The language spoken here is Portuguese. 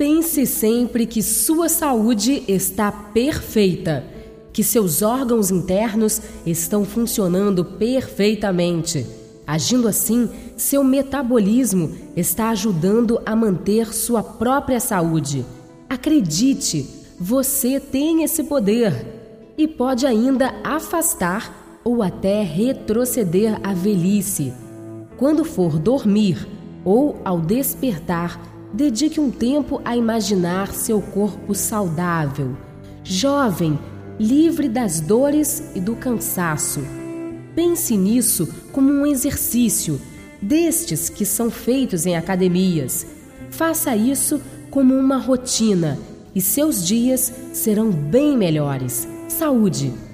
Pense sempre que sua saúde está perfeita, que seus órgãos internos estão funcionando perfeitamente. Agindo assim, seu metabolismo está ajudando a manter sua própria saúde. Acredite, você tem esse poder e pode ainda afastar ou até retroceder a velhice. Quando for dormir ou ao despertar, dedique um tempo a imaginar seu corpo saudável, jovem, livre das dores e do cansaço. Pense nisso como um exercício, destes que são feitos em academias. Faça isso como uma rotina e seus dias serão bem melhores. Saúde!